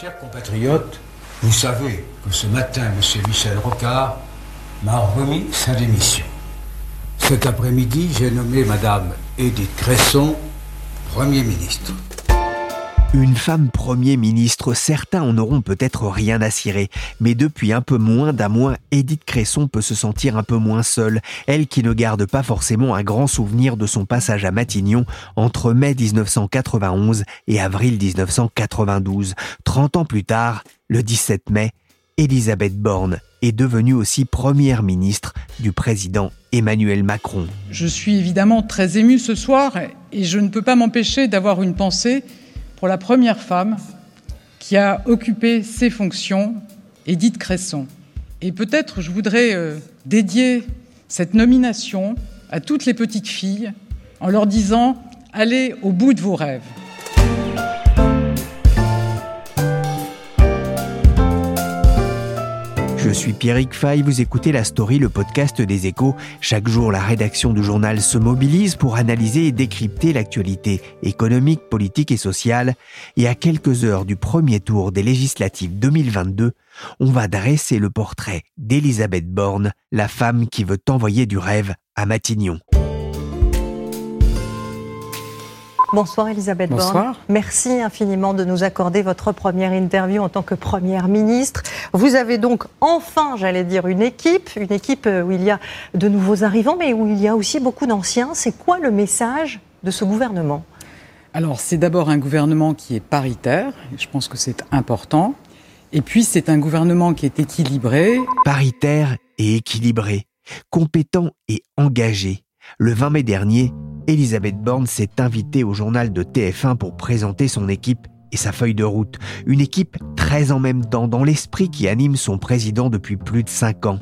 Chers compatriotes, vous savez que ce matin, M. Michel Rocard m'a remis sa démission. Cet après-midi, j'ai nommé Mme Edith Cresson Premier ministre. Une femme Premier ministre, certains en auront peut-être rien à cirer, mais depuis un peu moins d'un mois, Edith Cresson peut se sentir un peu moins seule, elle qui ne garde pas forcément un grand souvenir de son passage à Matignon entre mai 1991 et avril 1992. 30 ans plus tard, le 17 mai, Elisabeth Borne est devenue aussi première ministre du président Emmanuel Macron. Je suis évidemment très émue ce soir et je ne peux pas m'empêcher d'avoir une pensée pour la première femme qui a occupé ces fonctions, Edith Cresson. Et peut-être je voudrais euh, dédier cette nomination à toutes les petites filles en leur disant allez au bout de vos rêves. Suis Pierrick Fay, vous écoutez La Story, le podcast des échos. Chaque jour, la rédaction du journal se mobilise pour analyser et décrypter l'actualité économique, politique et sociale. Et à quelques heures du premier tour des législatives 2022, on va dresser le portrait d'Elisabeth Borne, la femme qui veut envoyer du rêve à Matignon. Bonsoir Elisabeth Bonsoir. Borne. Merci infiniment de nous accorder votre première interview en tant que Première ministre. Vous avez donc enfin, j'allais dire, une équipe, une équipe où il y a de nouveaux arrivants, mais où il y a aussi beaucoup d'anciens. C'est quoi le message de ce gouvernement? Alors c'est d'abord un gouvernement qui est paritaire, je pense que c'est important, et puis c'est un gouvernement qui est équilibré. Paritaire et équilibré, compétent et engagé. Le 20 mai dernier, Elisabeth Borne s'est invitée au journal de TF1 pour présenter son équipe et sa feuille de route. Une équipe très en même temps dans l'esprit qui anime son président depuis plus de cinq ans.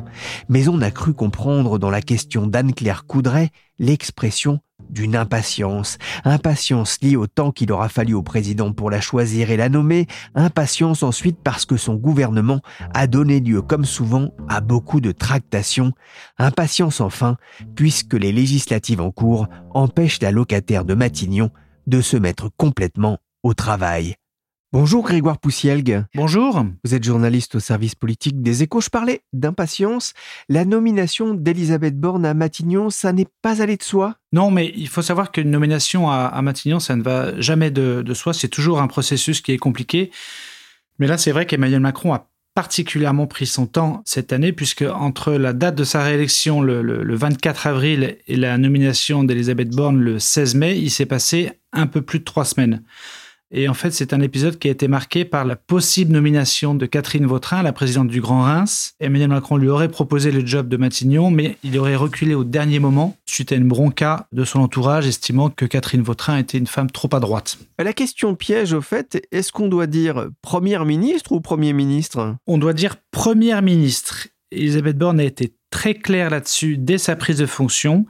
Mais on a cru comprendre dans la question d'Anne-Claire Coudray l'expression d'une impatience. Impatience liée au temps qu'il aura fallu au président pour la choisir et la nommer. Impatience ensuite parce que son gouvernement a donné lieu, comme souvent, à beaucoup de tractations. Impatience enfin, puisque les législatives en cours empêchent la locataire de Matignon de se mettre complètement au travail. Bonjour Grégoire Poussielgue. Bonjour. Vous êtes journaliste au service politique des échos. Je parlais d'impatience. La nomination d'Elisabeth Borne à Matignon, ça n'est pas allé de soi? Non, mais il faut savoir qu'une nomination à, à, Matignon, ça ne va jamais de, de soi. C'est toujours un processus qui est compliqué. Mais là, c'est vrai qu'Emmanuel Macron a particulièrement pris son temps cette année, puisque entre la date de sa réélection, le, le, le 24 avril, et la nomination d'Elisabeth Borne le 16 mai, il s'est passé un peu plus de trois semaines. Et en fait, c'est un épisode qui a été marqué par la possible nomination de Catherine Vautrin, la présidente du Grand Reims. Emmanuel Macron lui aurait proposé le job de Matignon, mais il aurait reculé au dernier moment suite à une bronca de son entourage, estimant que Catherine Vautrin était une femme trop à droite. La question piège, au fait, est-ce qu'on doit dire première ministre ou premier ministre? On doit dire première ministre. Elisabeth Borne a été très claire là-dessus dès sa prise de fonction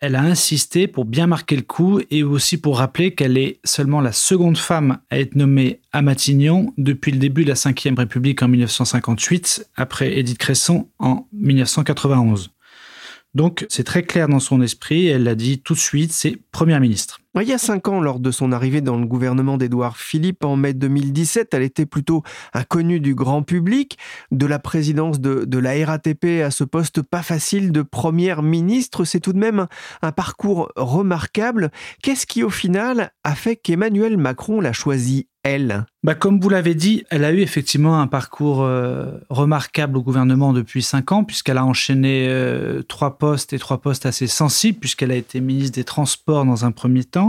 elle a insisté pour bien marquer le coup et aussi pour rappeler qu'elle est seulement la seconde femme à être nommée à Matignon depuis le début de la Ve République en 1958, après Édith Cresson en 1991. Donc c'est très clair dans son esprit, elle l'a dit tout de suite, c'est Première ministre. Il y a cinq ans, lors de son arrivée dans le gouvernement d'Édouard Philippe en mai 2017, elle était plutôt inconnue du grand public. De la présidence de, de la RATP à ce poste pas facile de première ministre, c'est tout de même un, parcours remarquable. Qu'est-ce qui, au final, a fait qu'Emmanuel Macron l'a choisi elle? Bah, Comme vous l'avez dit, elle a eu effectivement un parcours euh, remarquable au gouvernement depuis cinq ans, puisqu'elle a enchaîné euh, trois postes et trois postes assez sensibles, puisqu'elle a été ministre des Transports dans un premier temps.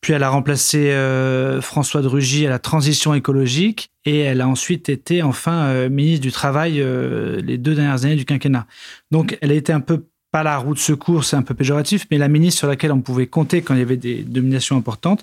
Puis elle a remplacé euh, François de Rugy à la transition écologique et elle a ensuite été enfin euh, ministre du Travail euh, les deux dernières années du quinquennat. Donc elle a été un peu pas la roue de secours, c'est un peu péjoratif, mais la ministre sur laquelle on pouvait compter quand il y avait des nominations importantes.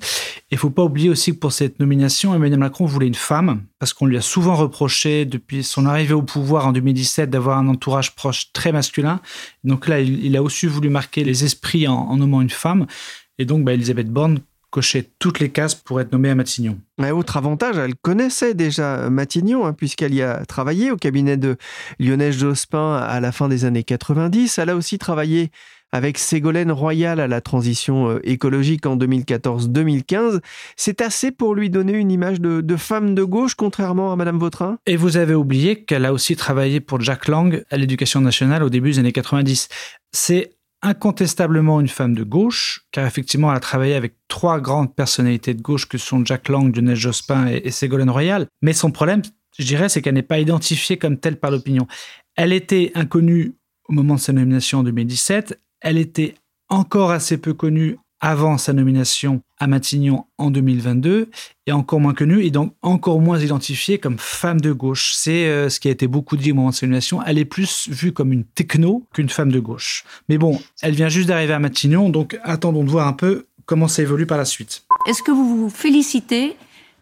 Il faut pas oublier aussi que pour cette nomination, Emmanuel Macron voulait une femme, parce qu'on lui a souvent reproché, depuis son arrivée au pouvoir en 2017, d'avoir un entourage proche très masculin. Donc là, il, a aussi voulu marquer les esprits en, nommant une femme. Et donc, bah, Elisabeth Borne cochait toutes les cases pour être nommée à Matignon. Mais autre avantage, elle connaissait déjà Matignon, hein, puisqu'elle y a travaillé au cabinet de Lionel Jospin à la fin des années 90. Elle a aussi travaillé avec Ségolène Royal à la transition euh, écologique en 2014-2015. C'est assez pour lui donner une image de, de, femme de gauche, contrairement à Madame Vautrin Et vous avez oublié qu'elle a aussi travaillé pour Jack Lang à l'éducation nationale au début des années 90. C'est incontestablement une femme de gauche, car effectivement, elle a travaillé avec trois grandes personnalités de gauche que sont Jack Lang, Lionel Jospin et, Ségolène Royal. Mais son problème, je dirais, c'est qu'elle n'est pas identifiée comme telle par l'opinion. Elle était inconnue au moment de sa nomination en 2017. Elle était encore assez peu connue avant sa nomination à Matignon en 2022 et encore moins connue et donc encore moins identifiée comme femme de gauche. C'est euh, ce qui a été beaucoup dit au moment de sa nomination. Elle est plus vue comme une techno qu'une femme de gauche. Mais bon, elle vient juste d'arriver à Matignon, donc attendons de voir un peu comment ça évolue par la suite. Est-ce que vous vous félicitez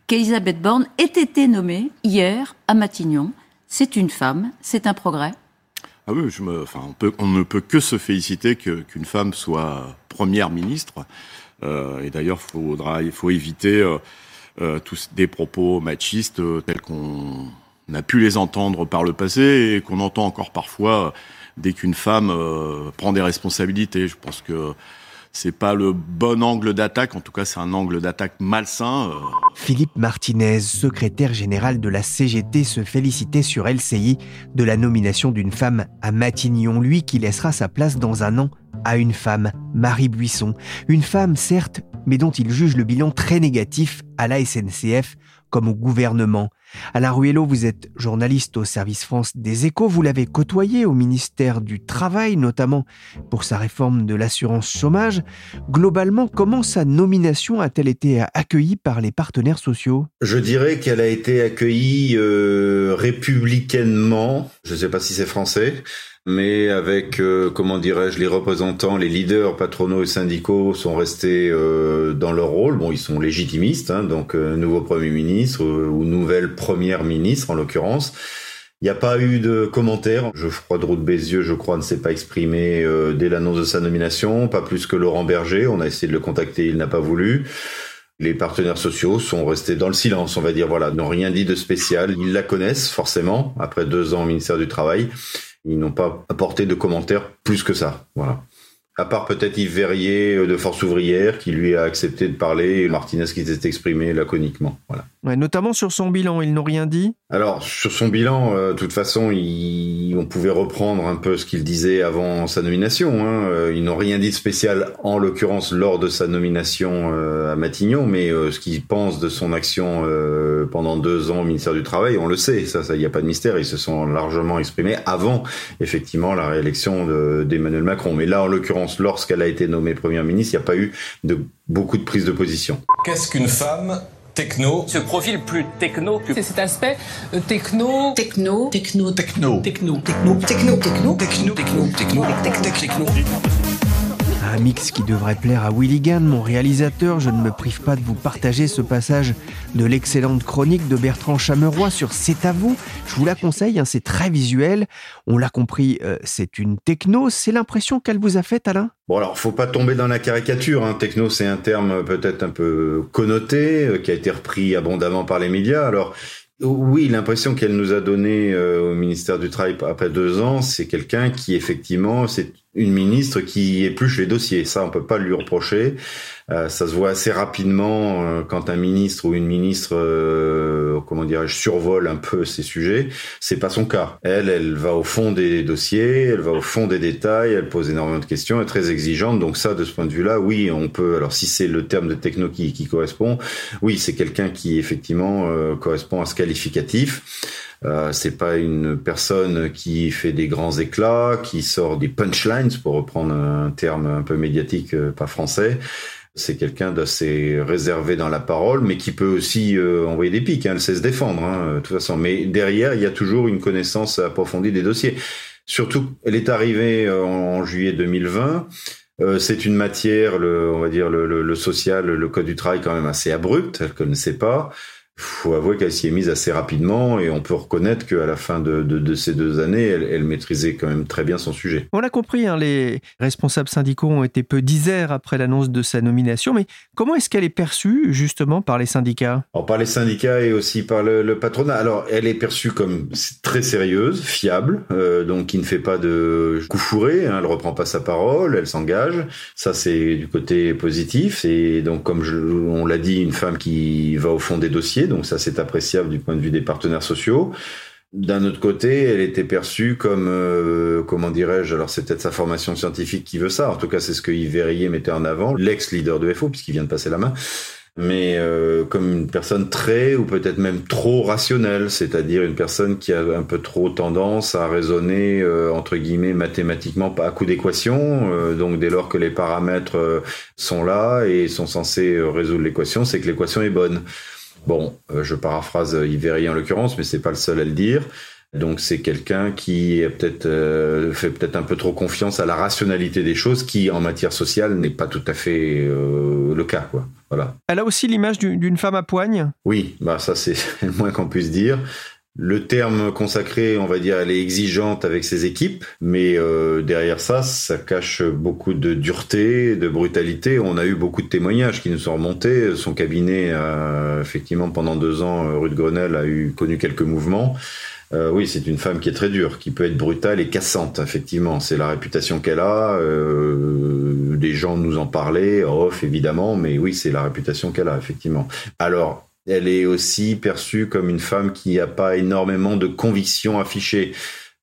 qu'Elisabeth Borne ait été nommée hier à Matignon? C'est une femme, c'est un progrès ah oui, je me, enfin, on, peut, on ne peut que se féliciter qu'une femme soit première ministre. Euh, et d'ailleurs, il faut éviter euh, euh, tous des propos machistes tels qu'on a pu les entendre par le passé et qu'on entend encore parfois dès qu'une femme prend des responsabilités. Je pense que c'est pas le bon angle d'attaque. En tout cas, c'est un angle d'attaque malsain. Euh. Philippe Martinez, secrétaire général de la CGT, se félicitait sur LCI de la nomination d'une femme à Matignon, lui qui laissera sa place dans un an à une femme, Marie Buisson. Une femme, certes, mais dont il juge le bilan très négatif à la SNCF comme au gouvernement. Alain Ruello, vous êtes journaliste au service France des échos. Vous l'avez côtoyé au ministère du Travail, notamment pour sa réforme de l'assurance chômage. Globalement, comment sa nomination a-t-elle été accueillie par les partenaires sociaux? Je dirais qu'elle a été accueillie euh, républicainement. Je ne sais pas si c'est français mais avec, euh, comment dirais-je, les représentants, les leaders patronaux et syndicaux sont restés euh, dans leur rôle. Bon, ils sont légitimistes, hein, donc euh, nouveau Premier ministre ou nouvelle Première ministre en l'occurrence. Il n'y a pas eu de commentaires. Geoffroy de Route Bézieux, je crois, ne s'est pas exprimé dès l'annonce de sa nomination, pas plus que Laurent Berger. On a essayé de le contacter, il n'a pas voulu. Les partenaires sociaux sont restés dans le silence, on va dire, voilà, n'ont rien dit de spécial. Ils la connaissent forcément, après deux ans au ministère du Travail. Ils n'ont pas apporté de commentaires plus que ça. Voilà. À part peut-être Yves Verrier euh, de Force ouvrière qui lui a accepté de parler et Martinez qui s'est exprimé laconiquement. Voilà. Ouais, notamment sur son bilan, ils n'ont rien dit Alors, sur son bilan, euh, de toute façon, il, on pouvait reprendre un peu ce qu'il disait avant sa nomination. Hein. Euh, ils n'ont rien dit de spécial, en l'occurrence, lors de sa nomination à Matignon, mais ce qu'ils pensent de son action pendant deux ans au ministère du Travail, on le sait, ça, il n'y a pas de mystère, ils se sont largement exprimés avant, effectivement, la réélection d'Emmanuel Macron. Mais là, en l'occurrence, lorsqu'elle a été nommée première ministre, il n'y a pas eu de, beaucoup de prise de position. Qu'est-ce qu'une femme techno Ce profil plus techno C'est cet aspect techno... Techno... Techno... Techno... Techno... Techno... Techno... Techno... Techno... Techno... Techno... Techno... Un mix qui devrait plaire à Willy Gann, mon réalisateur. Je ne me prive pas de vous partager ce passage de l'excellente chronique de Bertrand Chameroy sur C'est à vous. Je vous la conseille, hein, c'est très visuel. On l'a compris, euh, c'est une techno. C'est l'impression qu'elle vous a faite, Alain? Bon alors, faut pas tomber dans la caricature. Hein. Techno, c'est un terme peut-être un peu connoté, euh, qui a été repris abondamment par les médias. Alors, oui, l'impression qu'elle nous a donnée euh, au ministère du Travail après deux ans, c'est quelqu'un qui effectivement, c'est une ministre qui épluche les dossiers. Ça, on peut pas lui reprocher. Euh, ça se voit assez rapidement euh, quand un ministre ou une ministre, euh, comment dirais-je, survole un peu ces sujets. C'est pas son cas. Elle, elle va au fond des dossiers, elle va au fond des détails, elle pose énormément de questions, elle est très exigeante. Donc ça, de ce point de vue-là, oui, on peut. Alors si c'est le terme de techno qui, qui correspond, oui, c'est quelqu'un qui effectivement correspond à ce qualificatif. Euh, c'est pas une personne qui fait des grands éclats, qui sort des punchlines, pour reprendre un terme un peu médiatique, pas français. C'est quelqu'un d'assez réservé dans la parole, mais qui peut aussi euh, envoyer des pics. Hein. Elle sait se défendre, hein, de toute façon. Mais derrière, il y a toujours une connaissance approfondie des dossiers. Surtout, elle est arrivée en, juillet 2020. c'est une matière, le, on va dire le, le, social, le code du travail quand même assez abrupt, elle ne connaissait pas faut avouer qu'elle s'y est mise assez rapidement et on peut reconnaître qu'à la fin de, ces deux années, elle, maîtrisait quand même très bien son sujet. On l'a compris, hein, les responsables syndicaux ont été peu disers après l'annonce de sa nomination, mais comment est-ce qu'elle est perçue justement par les syndicats? Par les syndicats et aussi par le, patronat. Alors, elle est perçue comme très sérieuse, fiable, euh, donc qui ne fait pas de coup fourré, hein, elle reprend pas sa parole, elle s'engage. Ça, c'est du côté positif. Et donc, comme on l'a dit, une femme qui va au fond des dossiers donc ça c'est appréciable du point de vue des partenaires sociaux. D'un autre côté, elle était perçue comme, euh, comment dirais-je, alors c'est peut-être sa formation scientifique qui veut ça, en tout cas c'est ce que Yves Verrier mettait en avant, l'ex-leader de FO, puisqu'il vient de passer la main, mais euh, comme une personne très ou peut-être même trop rationnelle, c'est-à-dire une personne qui a un peu trop tendance à raisonner euh, entre guillemets mathématiquement à coup d'équation. donc dès lors que les paramètres sont là et sont censés résoudre l'équation, c'est que l'équation est bonne. Bon, euh, je paraphrase Yves en l'occurrence, mais c'est pas le seul à le dire. Donc c'est quelqu'un qui peut-être euh, fait peut-être un peu trop confiance à la rationalité des choses, qui en matière sociale n'est pas tout à fait euh, le cas, quoi. Voilà. Elle a aussi l'image d'une femme à poigne? Oui, bah ça c'est le moins qu'on puisse dire. Le terme consacré, on va dire, elle est exigeante avec ses équipes, mais euh, derrière ça, ça cache beaucoup de dureté, de brutalité. On a eu beaucoup de témoignages qui nous sont remontés. Son cabinet, effectivement, pendant deux ans, euh, rue de Grenelle, a eu connu quelques mouvements. Euh, oui, c'est une femme qui est très dure, qui peut être brutale et cassante, effectivement. C'est la réputation qu'elle a. Euh, des gens nous en parlaient, off évidemment, mais oui, c'est la réputation qu'elle a, effectivement. Alors, elle est aussi perçue comme une femme qui n'a pas énormément de convictions affichées.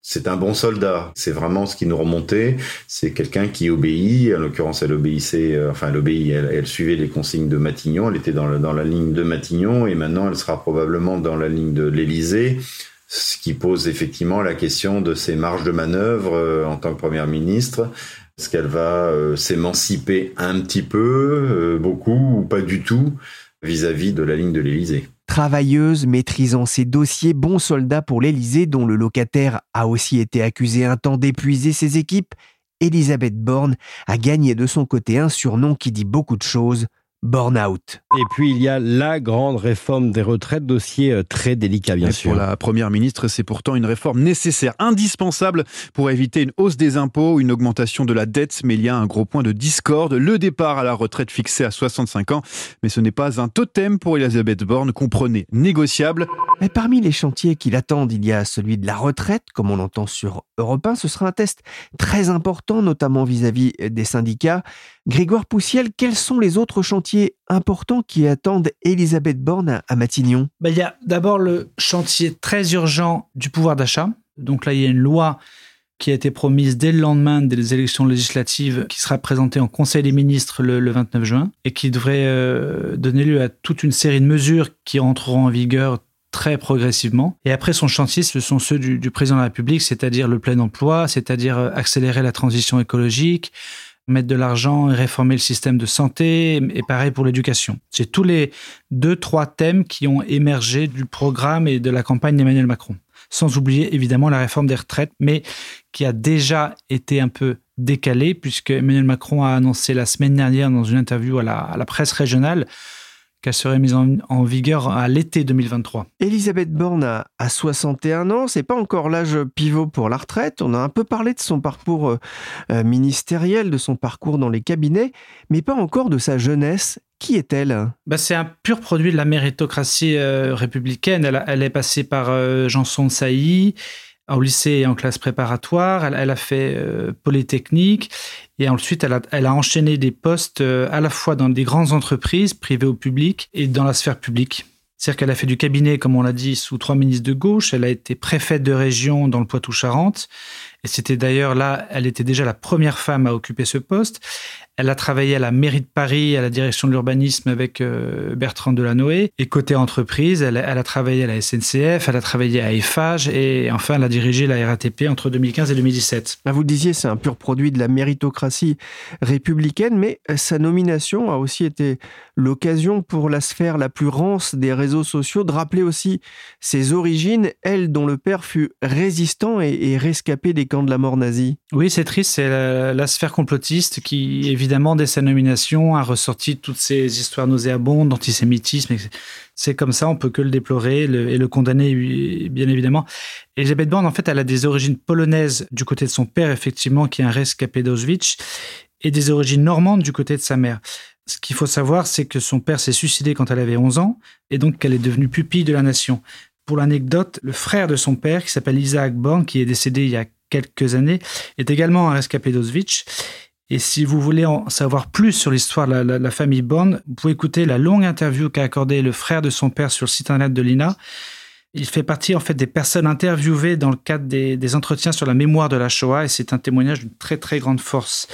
C'est un bon soldat. C'est vraiment ce qui nous remontait. C'est quelqu'un qui obéit. En l'occurrence, elle obéissait, euh, enfin, elle obéit, elle, suivait les consignes de Matignon. Elle était dans la, dans la ligne de Matignon et maintenant elle sera probablement dans la ligne de l'Élysée. Ce qui pose effectivement la question de ses marges de manœuvre euh, en tant que première ministre. Est-ce qu'elle va euh, s'émanciper un petit peu, beaucoup ou pas du tout? Vis-à-vis de la ligne de l'Élysée. Travailleuse, maîtrisant ses dossiers, bon soldat pour l'Élysée, dont le locataire a aussi été accusé un temps d'épuiser ses équipes, Elisabeth Borne a gagné de son côté un surnom qui dit beaucoup de choses, Burnout. Et puis il y a la grande réforme des retraites, dossier euh, très délicat bien sûr. Pour la Première ministre, c'est pourtant une réforme nécessaire, indispensable pour éviter une hausse des impôts, une augmentation de la dette, mais il y a un gros point de discorde, le départ à la retraite fixé à 65 ans. Mais ce n'est pas un totem pour Elisabeth Borne, comprenez, négociable. Mais parmi les chantiers qui l'attendent, il y a celui de la retraite, comme on entend sur Europe 1. Ce sera un test très important, notamment vis-à-vis des syndicats. Grégoire Poussiel, quels sont les autres chantiers importants qui attendent Elisabeth Borne à Matignon? Ben, Il y a d'abord le chantier très urgent du pouvoir d'achat. Donc là, il y a une loi qui a été promise dès le lendemain des élections législatives, qui sera présentée en Conseil des ministres le, 29 juin, et qui devrait euh, donner lieu à toute une série de mesures qui entreront en vigueur très progressivement. Et après, son chantier, ce sont ceux du, président de la République, c'est-à-dire le plein emploi, c'est-à-dire euh, accélérer la transition écologique, mettre de l'argent et réformer le système de santé, et pareil pour l'éducation. C'est tous les deux, trois thèmes qui ont émergé du programme et de la campagne d'Emmanuel Macron. Sans oublier évidemment la réforme des retraites, mais qui a déjà été un peu décalée, puisque Emmanuel Macron a annoncé la semaine dernière dans une interview à la, à la presse régionale qu'elle serait mise en, vigueur à l'été 2023. Elisabeth Borne a, 61 ans, c'est pas encore l'âge pivot pour la retraite. On a un peu parlé de son parcours euh, euh, ministériel, de son parcours dans les cabinets, mais pas encore de sa jeunesse. Qui est-elle? Bah, C'est un pur produit de la méritocratie euh, républicaine. Elle, est passée par Janson de Sailly au lycée et en classe préparatoire. Elle, a fait Polytechnique et ensuite, elle a, elle a enchaîné des postes euh, à la fois dans des grandes entreprises, privées ou publiques, et dans la sphère publique. C'est-à-dire qu'elle a fait du cabinet, comme on l'a dit, sous trois ministres de gauche. Elle a été préfète de région dans le Poitou-Charentes. Et c'était d'ailleurs là, elle était déjà la première femme à occuper ce poste. Elle a travaillé à la mairie de Paris, à la direction de l'urbanisme avec euh, Bertrand Delanoë. Et côté entreprise, elle, a travaillé à la SNCF, elle a travaillé à Eiffage et enfin, elle a dirigé la RATP entre 2015 et 2017. Ah, vous le disiez, c'est un pur produit de la méritocratie républicaine, mais sa nomination a aussi été l'occasion pour la sphère la plus rance des réseaux sociaux de rappeler aussi ses origines, elle dont le père fut résistant et, et rescapé des de la mort nazie. Oui, c'est triste. C'est la, sphère complotiste qui, évidemment, dès sa nomination, a ressorti toutes ces histoires nauséabondes d'antisémitisme. C'est comme ça, on peut que le déplorer et le condamner, bien évidemment. Elisabeth Borne, en fait, elle a des origines polonaises du côté de son père, effectivement, qui est un rescapé d'Auschwitz, et des origines normandes du côté de sa mère. Ce qu'il faut savoir, c'est que son père s'est suicidé quand elle avait 11 ans, et donc qu'elle est devenue pupille de la nation. Pour l'anecdote, le frère de son père, qui s'appelle Isaac Born, qui est décédé il y a quelques années, est également un rescapé d'Auschwitz. Et si vous voulez en savoir plus sur l'histoire de la, famille Born, vous pouvez écouter la longue interview qu'a accordée le frère de son père sur le site internet de l'INA. Il fait partie en fait des personnes interviewées dans le cadre des, des entretiens sur la mémoire de la Shoah et c'est un témoignage d'une très très grande force.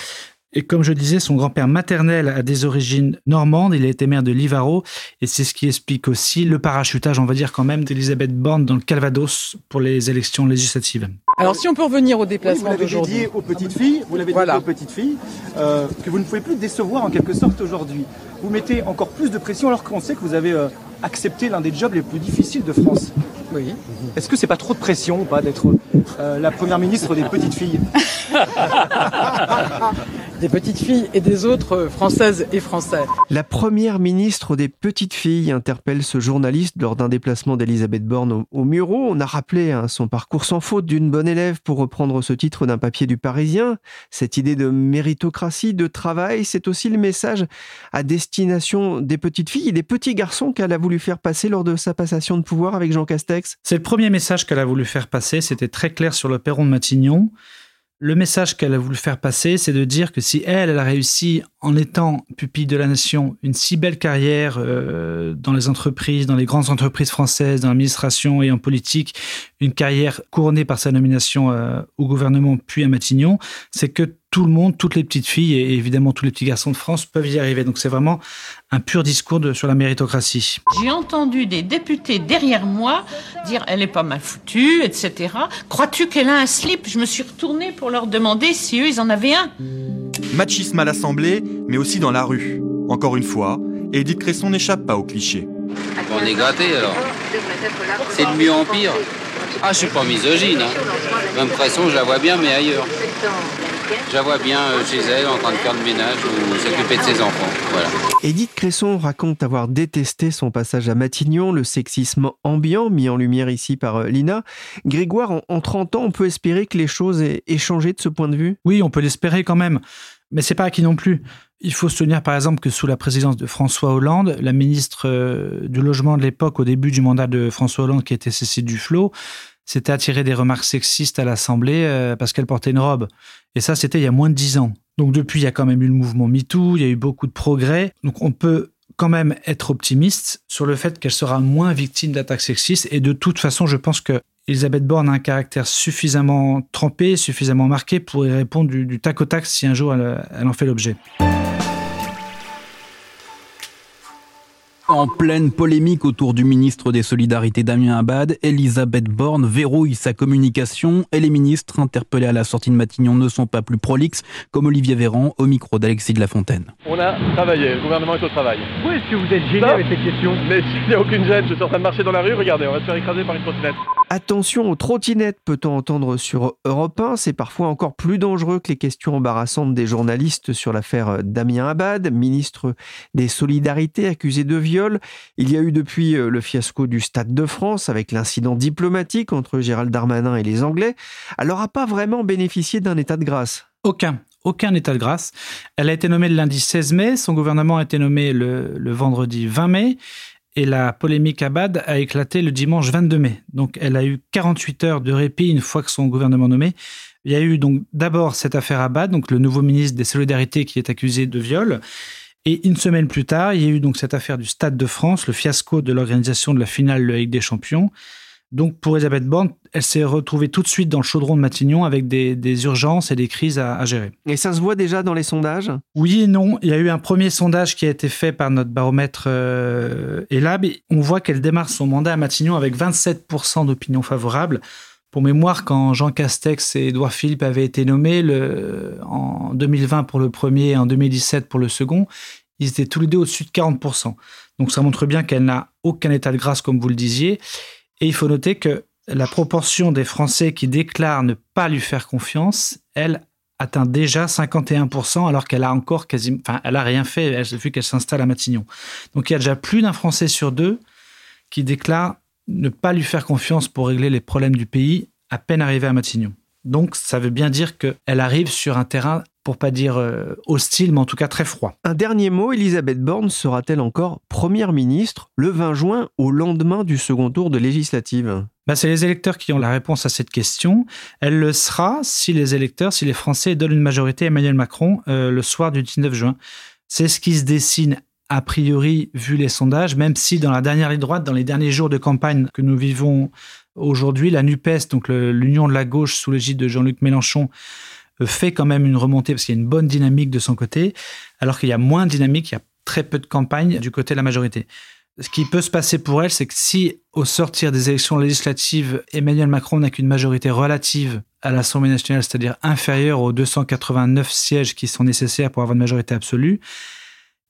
Et comme je disais, son grand-père maternel a des origines normandes. Il a été maire de Livaro. Et c'est ce qui explique aussi le parachutage, on va dire quand même, d'Elisabeth Borne dans le Calvados pour les élections législatives. Alors si on peut revenir au déplacement oui, vous l'avez dédié aux petites filles, vous l'avez dit aux petites filles, euh, que vous ne pouvez plus décevoir en quelque sorte aujourd'hui. Vous mettez encore plus de pression alors qu'on sait que vous avez euh, accepté l'un des jobs les plus difficiles de France. Oui. Est-ce que c'est pas trop de pression ou pas d'être euh, la première ministre des petites filles des petites filles et des autres françaises et français. La première ministre des petites filles interpelle ce journaliste lors d'un déplacement d'Elisabeth Borne au, Muro. On a rappelé hein, son parcours sans faute d'une bonne élève pour reprendre ce titre d'un papier du Parisien. Cette idée de méritocratie, de travail, c'est aussi le message à destination des petites filles et des petits garçons qu'elle a voulu faire passer lors de sa passation de pouvoir avec Jean Castex. C'est le premier message qu'elle a voulu faire passer. C'était très clair sur le perron de Matignon. Le message qu'elle a voulu faire passer, c'est de dire que si elle, elle a réussi en étant pupille de la nation une si belle carrière euh, dans les entreprises, dans les grandes entreprises françaises, dans l'administration et en politique, une carrière couronnée par sa nomination euh, au gouvernement puis à Matignon, c'est que tout le monde, toutes les petites filles et évidemment tous les petits garçons de France peuvent y arriver. Donc c'est vraiment un pur discours sur la méritocratie. J'ai entendu des députés derrière moi dire elle est pas mal foutue, etc. Crois-tu qu'elle a un slip? Je me suis retournée pour leur demander si eux ils en avaient un. Machisme à l'Assemblée, mais aussi dans la rue. Encore une fois, Edith Cresson n'échappe pas au cliché. On est gâté alors. C'est de mieux en pire. Ah, je suis pas misogyne. Hein. Même Cresson, je la vois bien, mais ailleurs. Je la vois bien euh, chez elle en train de faire le ménage ou s'occuper de ses enfants. Voilà. Edith Cresson raconte avoir détesté son passage à Matignon, le sexisme ambiant mis en lumière ici par euh, Lina. Grégoire, en 30 ans, on peut espérer que les choses aient changé de ce point de vue? Oui, on peut l'espérer quand même. Mais c'est pas acquis non plus. Il faut se souvenir par exemple que sous la présidence de François Hollande, la ministre euh, du logement de l'époque, au début du mandat de François Hollande, qui était Cécile Duflot, s'était attiré des remarques sexistes à l'Assemblée euh, parce qu'elle portait une robe. Et ça, c'était il y a moins de dix ans. Donc depuis, il y a quand même eu le mouvement MeToo, il y a eu beaucoup de progrès. Donc on peut quand même être optimiste sur le fait qu'elle sera moins victime d'attaques sexistes. Et de toute façon, je pense que Elisabeth Borne a un caractère suffisamment trempé, suffisamment marqué pour y répondre du, tac au tac si un jour elle en fait l'objet. En pleine polémique autour du ministre des Solidarités Damien Abad, Elisabeth Borne verrouille sa communication et les ministres interpellés à la sortie de Matignon ne sont pas plus prolixes, comme Olivier Véran au micro d'Alexis de la Fontaine. On a travaillé, le gouvernement est au travail. Pourquoi est-ce que vous êtes gêné avec cette question? Mais il n'y a aucune gêne, je suis en train de marcher dans la rue, regardez, on va se faire écraser par une trottinette. Attention aux trottinettes, peut-on entendre sur Europe 1, c'est parfois encore plus dangereux que les questions embarrassantes des journalistes sur l'affaire Damien Abad, ministre des Solidarités accusé de viol il y a eu depuis euh, le fiasco du Stade de France avec l'incident diplomatique entre Gérald Darmanin et les Anglais. Elle n'aura pas vraiment bénéficié d'un état de grâce. Aucun aucun état de grâce. Elle a été nommée le lundi 16 mai, son gouvernement a été nommé le, le vendredi 20 mai, et la polémique Abad a éclaté le dimanche 22 mai. Donc elle a eu 48 heures de répit une fois que son gouvernement nommé. Il y a eu donc d'abord cette affaire Abad, donc le nouveau ministre des Solidarités qui est accusé de viol. Et une semaine plus tard, il y a eu donc cette affaire du Stade de France, le fiasco de l'organisation de la finale de la Ligue des Champions. Donc pour Elisabeth Borne, elle s'est retrouvée tout de suite dans le chaudron de Matignon avec des, urgences et des crises à, gérer. Et ça se voit déjà dans les sondages? Oui et non. Il y a eu un premier sondage qui a été fait par notre baromètre euh, Elab. On voit qu'elle démarre son mandat à Matignon avec 27% d'opinion favorable. Pour mémoire, quand Jean Castex et Édouard Philippe avaient été nommés en 2020 pour le premier et en 2017 pour le second, ils étaient tous les deux au-dessus de 40%. Donc ça montre bien qu'elle n'a aucun état de grâce, comme vous le disiez. Et il faut noter que la proportion des Français qui déclarent ne pas lui faire confiance, elle atteint déjà 51% alors qu'elle a encore quasiment, enfin, elle rien fait, elle, vu qu'elle s'installe à Matignon. Donc il y a déjà plus d'un Français sur deux qui déclare ne pas lui faire confiance pour régler les problèmes du pays à peine arrivé à Matignon. Donc ça veut bien dire qu'elle arrive sur un terrain pour pas dire euh, hostile, mais en tout cas très froid. Un dernier mot, Elisabeth Borne sera-t-elle encore première ministre le 20 juin au lendemain du second tour de législative? Bah, C'est les électeurs qui ont la réponse à cette question. Elle le sera si les électeurs, si les Français donnent une majorité à Emmanuel Macron euh, le soir du 19 juin. C'est ce qui se dessine a priori vu les sondages, même si dans la dernière ligne droite, dans les derniers jours de campagne que nous vivons aujourd'hui, la NUPES, donc l'union de la gauche sous l'égide de Jean-Luc Mélenchon, fait quand même une remontée parce qu'il y a une bonne dynamique de son côté, alors qu'il y a moins de dynamique, il y a très peu de campagne du côté de la majorité. Ce qui peut se passer pour elle, c'est que si, au sortir des élections législatives, Emmanuel Macron n'a qu'une majorité relative à l'Assemblée nationale, c'est-à-dire inférieure aux 289 sièges qui sont nécessaires pour avoir une majorité absolue,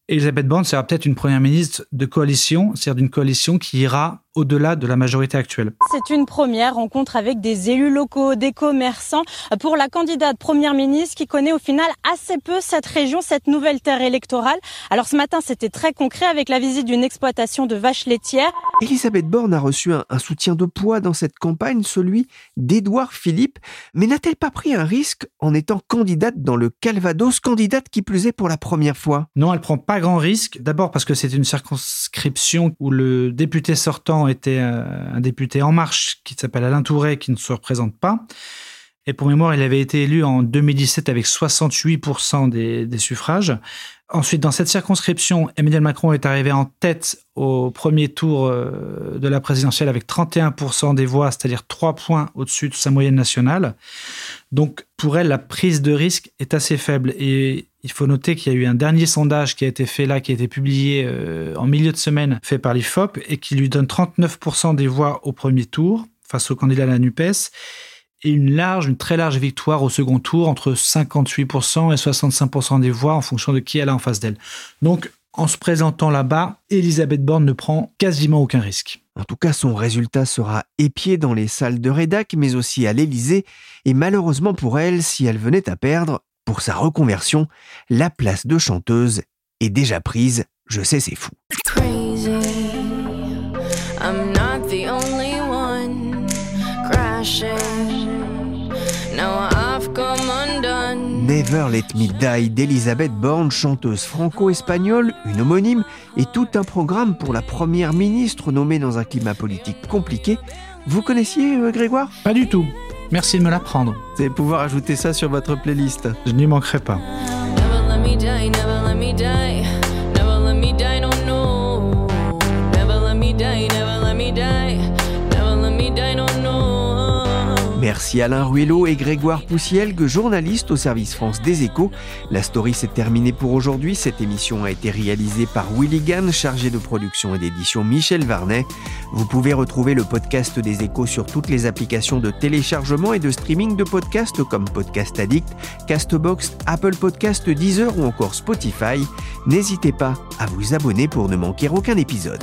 Elisabeth Borne sera peut-être une première ministre de coalition, c'est-à-dire d'une coalition qui ira au-delà de la majorité actuelle. C'est une première rencontre avec des élus locaux, des commerçants pour la candidate première ministre qui connaît au final assez peu cette région, cette nouvelle terre électorale. Alors ce matin, c'était très concret avec la visite d'une exploitation de vaches laitières. Elisabeth Borne a reçu un, un soutien de poids dans cette campagne, celui d'Édouard Philippe. Mais n'a-t-elle pas pris un risque en étant candidate dans le Calvados, candidate qui plus est pour la première fois? Non, elle prend pas grand risque. D'abord parce que c'est une circonscription où le député sortant était euh, un député En Marche qui s'appelle Alain Touré, qui ne se représente pas. Et pour mémoire, il avait été élu en 2017 avec 68% des, des, suffrages. Ensuite, dans cette circonscription, Emmanuel Macron est arrivé en tête au premier tour euh, de la présidentielle avec 31% des voix, c'est-à-dire 3 points au-dessus de sa moyenne nationale. Donc, pour elle, la prise de risque est assez faible. Et il faut noter qu'il y a eu un dernier sondage qui a été fait là, qui a été publié euh, en milieu de semaine, fait par l'IFOP, et qui lui donne 39% des voix au premier tour face au candidat de la NUPES, et une large, une très large victoire au second tour, entre 58% et 65% des voix en fonction de qui elle a en face d'elle. Donc, en se présentant là-bas, Elisabeth Borne ne prend quasiment aucun risque. En tout cas, son résultat sera épié dans les salles de rédac, mais aussi à l'Élysée. Et malheureusement pour elle, si elle venait à perdre, pour sa reconversion, la place de chanteuse est déjà prise. Je sais, c'est fou. Never Let Me Die d'Elisabeth Borne, chanteuse franco-espagnole, une homonyme, et tout un programme pour la première ministre nommée dans un climat politique compliqué. Vous connaissiez euh, Grégoire? Pas du tout. Merci de me l'apprendre. Vous allez pouvoir ajouter ça sur votre playlist. Je n'y manquerai pas. Merci Alain Ruello et Grégoire Poussielgue, journalistes au service France des Échos. La story s'est terminée pour aujourd'hui. Cette émission a été réalisée par Willy Gann, chargé de production et d'édition Michel Varnet. Vous pouvez retrouver le podcast des Échos sur toutes les applications de téléchargement et de streaming de podcasts comme Podcast Addict, Castbox, Apple Podcast, Deezer ou encore Spotify. N'hésitez pas à vous abonner pour ne manquer aucun épisode.